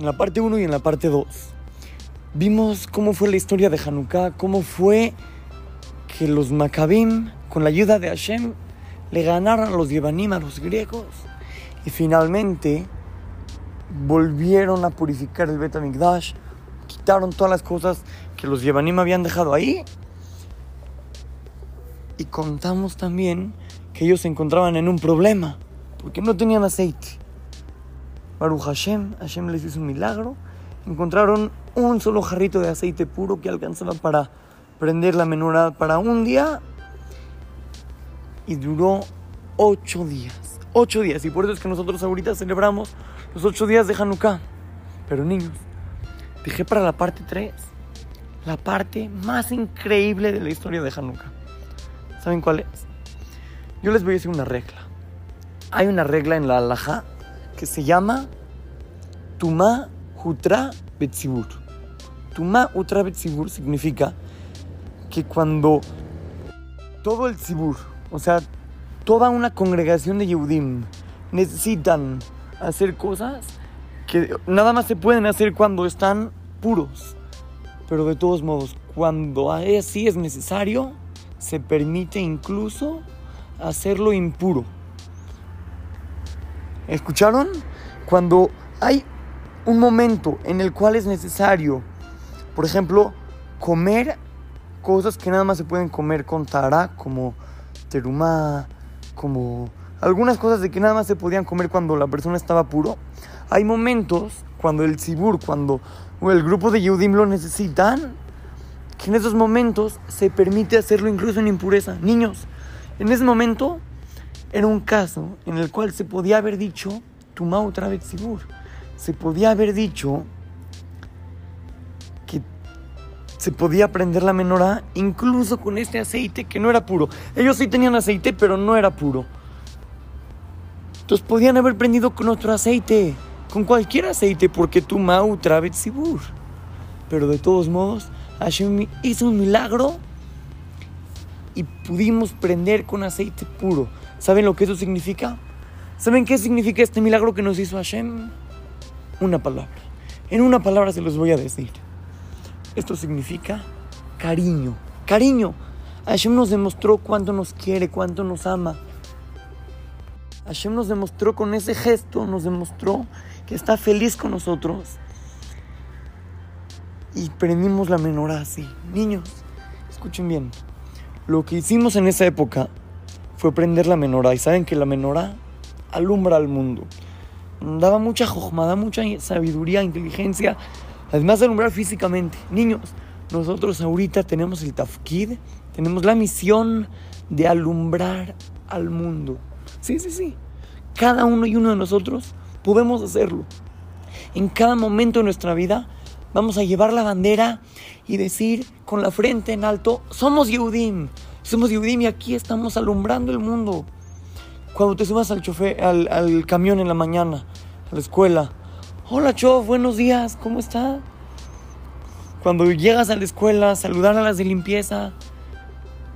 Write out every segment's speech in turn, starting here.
en la parte 1 y en la parte 2. Vimos cómo fue la historia de Hanukkah, cómo fue que los Maccabim, con la ayuda de Hashem, le ganaron a los Yevanim, a los griegos, y finalmente volvieron a purificar el Bet HaMikdash, quitaron todas las cosas que los Yevanim habían dejado ahí, y contamos también que ellos se encontraban en un problema, porque no tenían aceite. Baruch Hashem, Hashem les hizo un milagro, encontraron un solo jarrito de aceite puro que alcanzaba para prender la menorá para un día y duró ocho días. Ocho días. Y por eso es que nosotros ahorita celebramos los ocho días de Hanukkah. Pero niños, dejé para la parte 3 la parte más increíble de la historia de Hanukkah. ¿Saben cuál es? Yo les voy a decir una regla. Hay una regla en la halajá que se llama Tuma Hutra Betzibur. Tuma Hutra Betzibur significa que cuando todo el Tzibur, o sea, toda una congregación de Yehudim necesitan hacer cosas que nada más se pueden hacer cuando están puros. Pero de todos modos, cuando así es necesario, se permite incluso hacerlo impuro. ¿Escucharon? Cuando hay un momento en el cual es necesario, por ejemplo, comer cosas que nada más se pueden comer con tara, como terumá, como algunas cosas de que nada más se podían comer cuando la persona estaba puro. Hay momentos cuando el Sibur, cuando el grupo de Yehudim lo necesitan, que en esos momentos se permite hacerlo incluso en impureza. Niños, en ese momento era un caso en el cual se podía haber dicho vez Sibur. Se podía haber dicho que se podía prender la menorá incluso con este aceite que no era puro. Ellos sí tenían aceite, pero no era puro. Entonces podían haber prendido con otro aceite, con cualquier aceite, porque tu mau travet sibur. Pero de todos modos, Hashem hizo un milagro y pudimos prender con aceite puro. ¿Saben lo que eso significa? ¿Saben qué significa este milagro que nos hizo Hashem? Una palabra. En una palabra se los voy a decir. Esto significa cariño. Cariño. Hashem nos demostró cuánto nos quiere, cuánto nos ama. Hashem nos demostró con ese gesto, nos demostró que está feliz con nosotros. Y prendimos la menorá así. Niños, escuchen bien. Lo que hicimos en esa época fue prender la menorá. Y saben que la menorá alumbra al mundo. Daba mucha jojma, mucha sabiduría, inteligencia, además de alumbrar físicamente. Niños, nosotros ahorita tenemos el tafkid, tenemos la misión de alumbrar al mundo. Sí, sí, sí. Cada uno y uno de nosotros podemos hacerlo. En cada momento de nuestra vida vamos a llevar la bandera y decir con la frente en alto, somos Yehudim, somos Yehudim y aquí estamos alumbrando el mundo. Cuando te subas al, chofer, al, al camión en la mañana, a la escuela, hola chof, buenos días, ¿cómo está? Cuando llegas a la escuela, saludar a las de limpieza.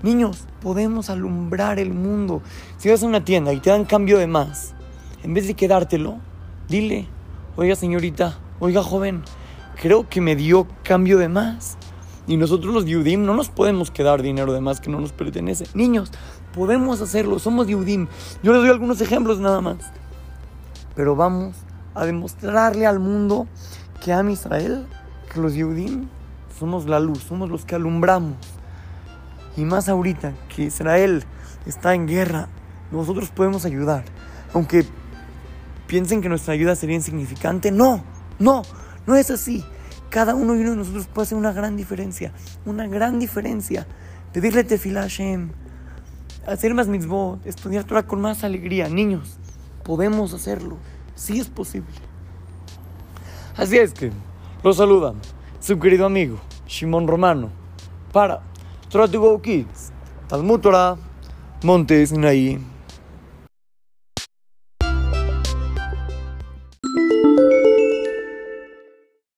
Niños, podemos alumbrar el mundo. Si vas a una tienda y te dan cambio de más, en vez de quedártelo, dile, oiga señorita, oiga joven, creo que me dio cambio de más. Y nosotros los Yudim no nos podemos quedar dinero de más que no nos pertenece. Niños, podemos hacerlo, somos Yudim. Yo les doy algunos ejemplos nada más. Pero vamos a demostrarle al mundo que a Israel, que los Yudim somos la luz, somos los que alumbramos. Y más ahorita que Israel está en guerra, nosotros podemos ayudar. Aunque piensen que nuestra ayuda sería insignificante, no, no, no es así. Cada uno y uno de nosotros puede hacer una gran diferencia, una gran diferencia. Pedirle tefilá a Hashem, hacer más mitzvot, estudiar Torah con más alegría. Niños, podemos hacerlo, sí es posible. Así es que, los saludan su querido amigo, Shimon Romano, para Torah Kids, Talmud Torah, Montes.